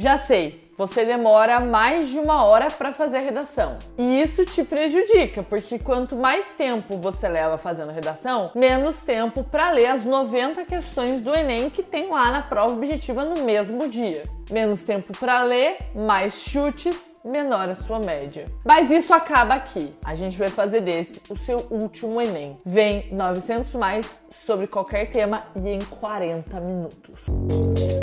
Já sei, você demora mais de uma hora para fazer a redação. E isso te prejudica, porque quanto mais tempo você leva fazendo a redação, menos tempo para ler as 90 questões do Enem que tem lá na prova objetiva no mesmo dia. Menos tempo para ler, mais chutes, menor a sua média. Mas isso acaba aqui. A gente vai fazer desse o seu último Enem. Vem 900 mais sobre qualquer tema e em 40 minutos.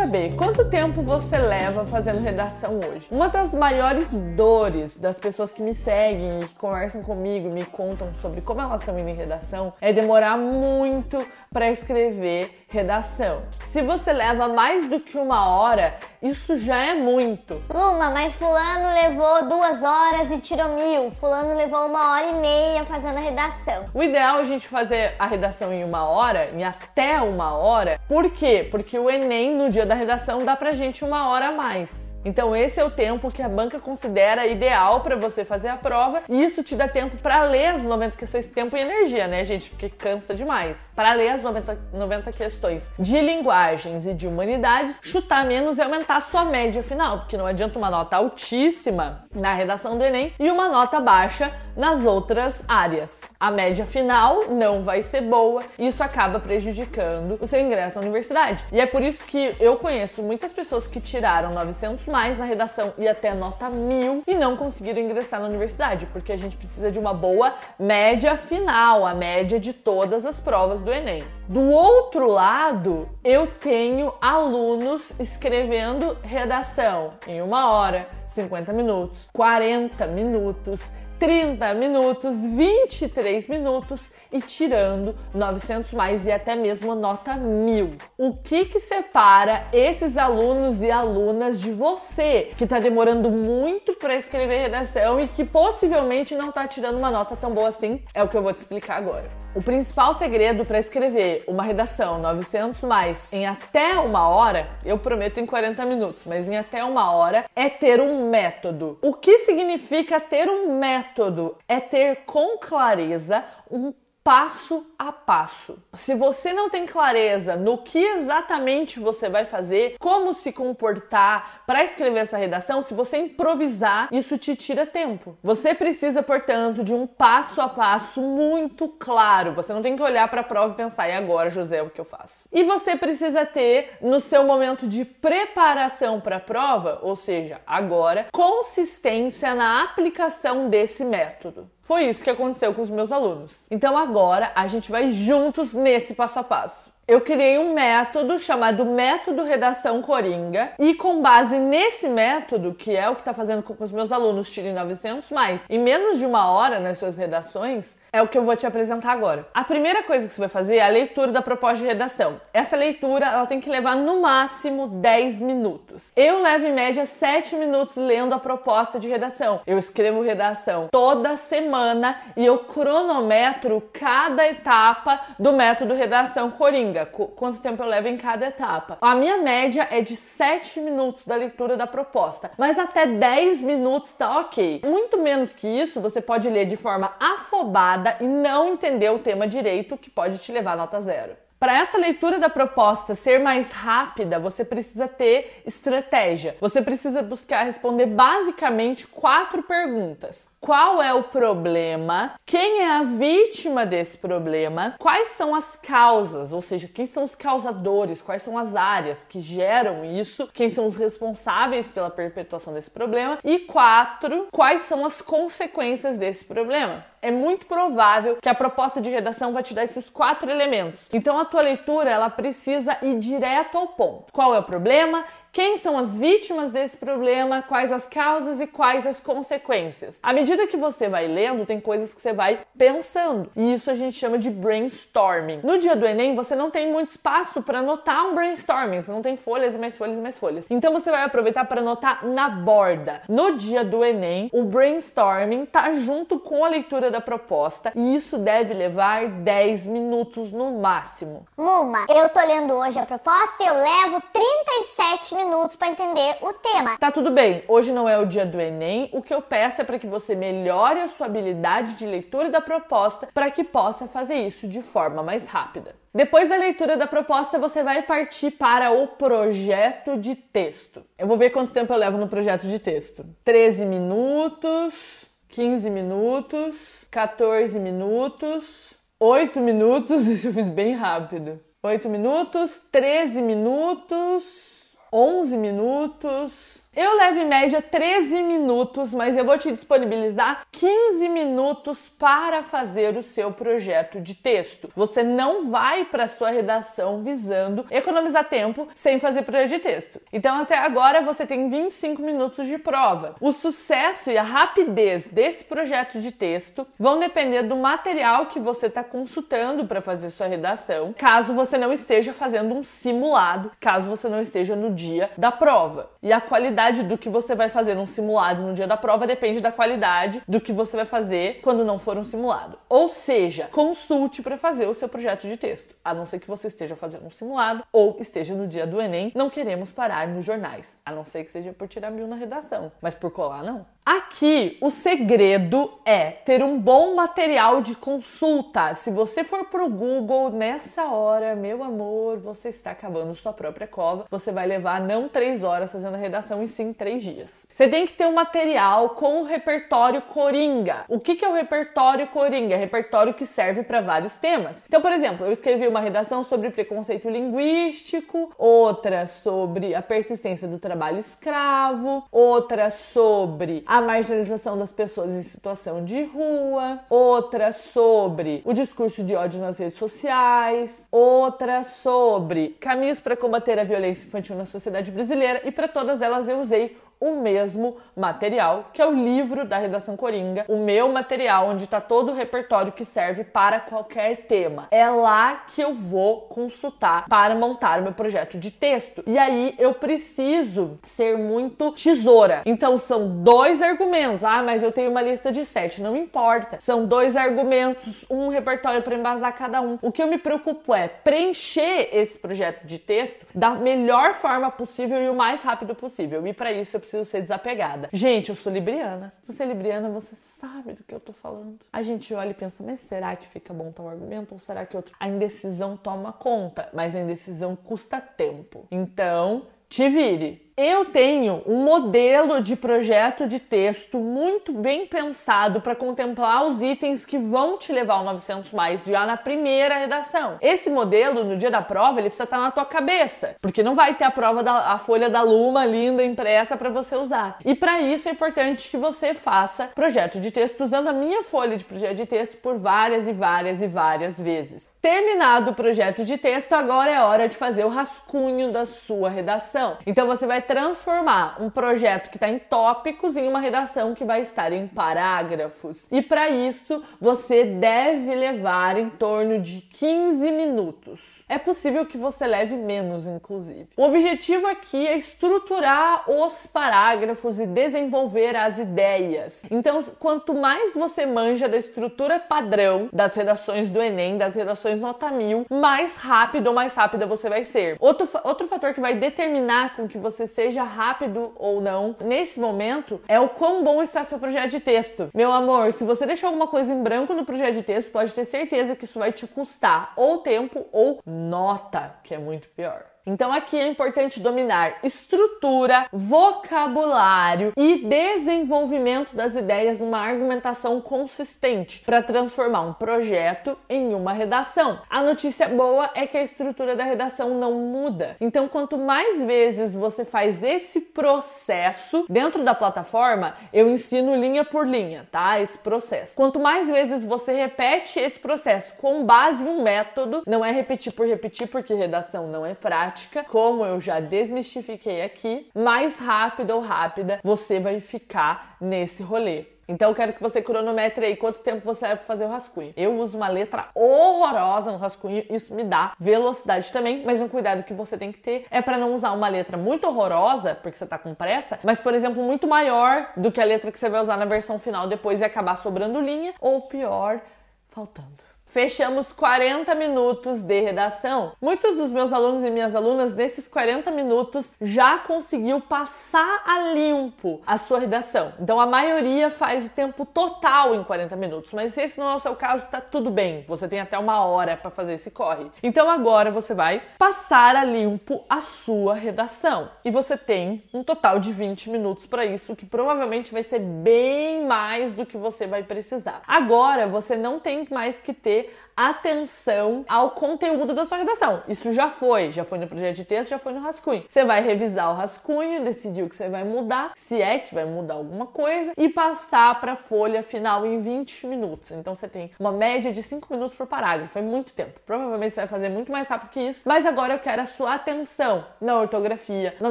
Saber quanto tempo você leva fazendo redação hoje. Uma das maiores dores das pessoas que me seguem e conversam comigo, me contam sobre como elas estão indo em redação, é demorar muito para escrever redação. Se você leva mais do que uma hora, isso já é muito. Luma, mas fulano levou duas horas e tirou mil. Fulano levou uma hora e meia fazendo a redação. O ideal é a gente fazer a redação em uma hora, em até uma hora. Por quê? Porque o Enem, no dia da redação, dá pra gente uma hora a mais. Então esse é o tempo que a banca considera ideal para você fazer a prova e isso te dá tempo para ler as 90 questões, tempo e energia, né, gente? Porque cansa demais. Para ler as 90, 90 questões de linguagens e de humanidades, chutar menos e aumentar a sua média final, porque não adianta uma nota altíssima na redação do Enem e uma nota baixa nas outras áreas. A média final não vai ser boa e isso acaba prejudicando o seu ingresso na universidade. E é por isso que eu conheço muitas pessoas que tiraram 900 mais na redação e até nota mil e não conseguiram ingressar na universidade, porque a gente precisa de uma boa média final, a média de todas as provas do Enem. Do outro lado, eu tenho alunos escrevendo redação em uma hora, 50 minutos, 40 minutos 30 minutos, 23 minutos e tirando 900 mais e até mesmo nota 1000. O que que separa esses alunos e alunas de você que está demorando muito para escrever redação e que possivelmente não está tirando uma nota tão boa assim? É o que eu vou te explicar agora. O principal segredo para escrever uma redação 900 mais em até uma hora, eu prometo em 40 minutos, mas em até uma hora, é ter um método. O que significa ter um método? É ter com clareza um passo a passo. Se você não tem clareza no que exatamente você vai fazer, como se comportar para escrever essa redação, se você improvisar, isso te tira tempo. Você precisa, portanto, de um passo a passo muito claro. Você não tem que olhar para a prova e pensar, e agora, José, o que eu faço? E você precisa ter no seu momento de preparação para a prova, ou seja, agora, consistência na aplicação desse método. Foi isso que aconteceu com os meus alunos. Então agora a gente vai juntos nesse passo a passo eu criei um método chamado Método Redação Coringa e com base nesse método, que é o que está fazendo com que os meus alunos tirem 900 mais em menos de uma hora nas suas redações, é o que eu vou te apresentar agora. A primeira coisa que você vai fazer é a leitura da proposta de redação. Essa leitura ela tem que levar no máximo 10 minutos. Eu levo em média 7 minutos lendo a proposta de redação. Eu escrevo redação toda semana e eu cronometro cada etapa do método Redação Coringa quanto tempo eu levo em cada etapa. A minha média é de 7 minutos da leitura da proposta, mas até 10 minutos tá ok. Muito menos que isso, você pode ler de forma afobada e não entender o tema direito, que pode te levar a nota zero. Para essa leitura da proposta ser mais rápida, você precisa ter estratégia. Você precisa buscar responder basicamente quatro perguntas. Qual é o problema? Quem é a vítima desse problema? Quais são as causas? Ou seja, quem são os causadores? Quais são as áreas que geram isso? Quem são os responsáveis pela perpetuação desse problema? E quatro, quais são as consequências desse problema? É muito provável que a proposta de redação vai te dar esses quatro elementos. Então a tua leitura ela precisa ir direto ao ponto. Qual é o problema? Quem são as vítimas desse problema, quais as causas e quais as consequências. À medida que você vai lendo, tem coisas que você vai pensando, e isso a gente chama de brainstorming. No dia do Enem, você não tem muito espaço para anotar um brainstorming, você não tem folhas e mais folhas e mais folhas. Então você vai aproveitar para anotar na borda. No dia do Enem, o brainstorming tá junto com a leitura da proposta, e isso deve levar 10 minutos no máximo. Luma, eu tô lendo hoje a proposta eu levo 37 minutos minutos para entender o tema. Tá tudo bem, hoje não é o dia do Enem. O que eu peço é para que você melhore a sua habilidade de leitura da proposta para que possa fazer isso de forma mais rápida. Depois da leitura da proposta, você vai partir para o projeto de texto. Eu vou ver quanto tempo eu levo no projeto de texto. 13 minutos, 15 minutos, 14 minutos, 8 minutos, isso eu fiz bem rápido. 8 minutos, 13 minutos, 11 minutos, eu levo em média 13 minutos, mas eu vou te disponibilizar 15 minutos para fazer o seu projeto de texto. Você não vai para sua redação visando economizar tempo sem fazer projeto de texto. Então até agora você tem 25 minutos de prova. O sucesso e a rapidez desse projeto de texto vão depender do material que você está consultando para fazer sua redação, caso você não esteja fazendo um simulado, caso você não esteja no dia da prova. E a qualidade qualidade do que você vai fazer num simulado no dia da prova depende da qualidade do que você vai fazer quando não for um simulado. Ou seja, consulte para fazer o seu projeto de texto, a não ser que você esteja fazendo um simulado ou esteja no dia do Enem. Não queremos parar nos jornais, a não ser que seja por tirar mil na redação, mas por colar não. Aqui, o segredo é ter um bom material de consulta. Se você for pro Google nessa hora, meu amor, você está acabando sua própria cova. Você vai levar não três horas fazendo a redação, e sim três dias. Você tem que ter um material com o repertório coringa. O que, é o repertório coringa? É repertório que serve para vários temas. Então, por exemplo, eu escrevi uma redação sobre preconceito linguístico, outra sobre a persistência do trabalho escravo, outra sobre a marginalização das pessoas em situação de rua, outra sobre o discurso de ódio nas redes sociais, outra sobre caminhos para combater a violência infantil na sociedade brasileira e para todas elas eu usei o mesmo material, que é o livro da Redação Coringa, o meu material, onde está todo o repertório que serve para qualquer tema. É lá que eu vou consultar para montar o meu projeto de texto. E aí eu preciso ser muito tesoura. Então são dois argumentos. Ah, mas eu tenho uma lista de sete. Não importa. São dois argumentos, um repertório para embasar cada um. O que eu me preocupo é preencher esse projeto de texto da melhor forma possível e o mais rápido possível. E para isso eu ser desapegada. Gente, eu sou libriana. Você é libriana, você sabe do que eu tô falando. A gente olha e pensa, mas será que fica bom tal argumento ou será que outro? A indecisão toma conta, mas a indecisão custa tempo. Então, te vire. Eu tenho um modelo de projeto de texto muito bem pensado para contemplar os itens que vão te levar ao 900 mais já na primeira redação. Esse modelo, no dia da prova, ele precisa estar na tua cabeça, porque não vai ter a prova da a folha da Luma linda impressa para você usar. E para isso é importante que você faça projeto de texto usando a minha folha de projeto de texto por várias e várias e várias vezes. Terminado o projeto de texto, agora é hora de fazer o rascunho da sua redação. Então você vai transformar um projeto que está em tópicos em uma redação que vai estar em parágrafos. E para isso, você deve levar em torno de 15 minutos. É possível que você leve menos, inclusive. O objetivo aqui é estruturar os parágrafos e desenvolver as ideias. Então, quanto mais você manja da estrutura padrão das redações do Enem, das redações nota mil, mais rápido ou mais rápida você vai ser. Outro, outro fator que vai determinar com que você seja rápido ou não nesse momento é o quão bom está seu projeto de texto. Meu amor, se você deixou alguma coisa em branco no projeto de texto, pode ter certeza que isso vai te custar ou tempo ou nota, que é muito pior. Então aqui é importante dominar estrutura, vocabulário e desenvolvimento das ideias numa argumentação consistente para transformar um projeto em uma redação. A notícia boa é que a estrutura da redação não muda. Então quanto mais vezes você faz esse processo dentro da plataforma, eu ensino linha por linha, tá? Esse processo. Quanto mais vezes você repete esse processo com base em um método, não é repetir por repetir porque redação não é prática prática, como eu já desmistifiquei aqui, mais rápido ou rápida você vai ficar nesse rolê. Então eu quero que você cronometre aí quanto tempo você leva para fazer o rascunho. Eu uso uma letra horrorosa no rascunho, isso me dá velocidade também, mas um cuidado que você tem que ter é para não usar uma letra muito horrorosa, porque você tá com pressa, mas por exemplo, muito maior do que a letra que você vai usar na versão final depois e acabar sobrando linha, ou pior, faltando. Fechamos 40 minutos de redação. Muitos dos meus alunos e minhas alunas, nesses 40 minutos, já conseguiu passar a limpo a sua redação. Então a maioria faz o tempo total em 40 minutos. Mas se esse não é o seu caso, tá tudo bem. Você tem até uma hora para fazer esse corre. Então agora você vai passar a limpo a sua redação. E você tem um total de 20 minutos para isso, que provavelmente vai ser bem mais do que você vai precisar. Agora você não tem mais que ter okay atenção ao conteúdo da sua redação. Isso já foi, já foi no projeto de texto, já foi no rascunho. Você vai revisar o rascunho, decidir o que você vai mudar, se é que vai mudar alguma coisa, e passar para a folha final em 20 minutos. Então você tem uma média de 5 minutos por parágrafo, é muito tempo. Provavelmente você vai fazer muito mais rápido que isso, mas agora eu quero a sua atenção na ortografia, na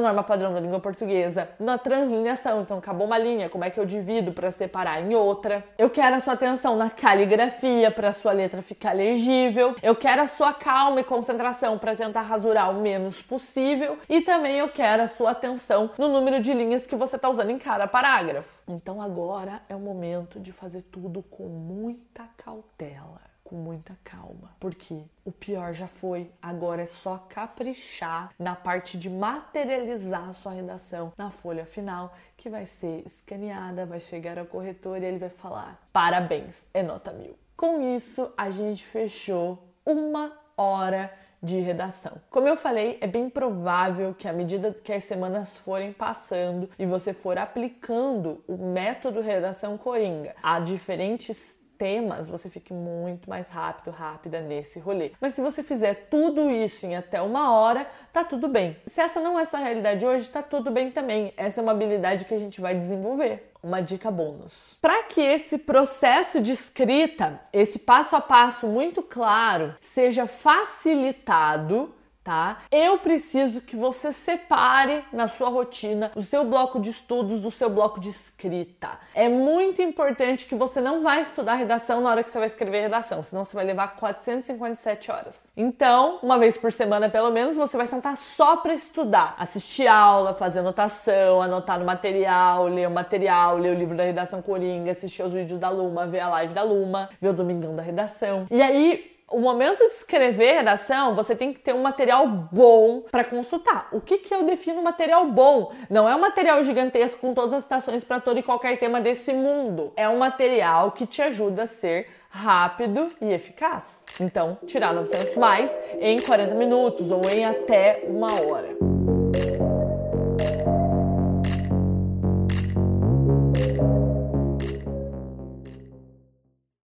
norma padrão da língua portuguesa, na translineação. Então acabou uma linha, como é que eu divido para separar em outra? Eu quero a sua atenção na caligrafia para sua letra ficar legível. Eu quero a sua calma e concentração para tentar rasurar o menos possível. E também eu quero a sua atenção no número de linhas que você está usando em cada parágrafo. Então agora é o momento de fazer tudo com muita cautela com muita calma, porque o pior já foi, agora é só caprichar na parte de materializar a sua redação na folha final, que vai ser escaneada, vai chegar ao corretor e ele vai falar: parabéns, é nota mil. Com isso, a gente fechou uma hora de redação. Como eu falei, é bem provável que à medida que as semanas forem passando e você for aplicando o método redação coringa a diferentes temas, você fique muito mais rápido, rápida nesse rolê. Mas se você fizer tudo isso em até uma hora, tá tudo bem. Se essa não é sua realidade hoje, tá tudo bem também. Essa é uma habilidade que a gente vai desenvolver. Uma dica bônus. Para que esse processo de escrita, esse passo a passo muito claro, seja facilitado, tá? Eu preciso que você separe na sua rotina o seu bloco de estudos do seu bloco de escrita. É muito importante que você não vai estudar redação na hora que você vai escrever redação, senão você vai levar 457 horas. Então, uma vez por semana pelo menos, você vai sentar só para estudar, assistir aula, fazer anotação, anotar no material, ler o material, ler o livro da redação Coringa, assistir os vídeos da Luma, ver a live da Luma, ver o Domingão da redação. E aí, o momento de escrever redação, você tem que ter um material bom para consultar. O que, que eu defino material bom? Não é um material gigantesco com todas as citações para todo e qualquer tema desse mundo. É um material que te ajuda a ser rápido e eficaz. Então, tirar 900 mais em 40 minutos ou em até uma hora.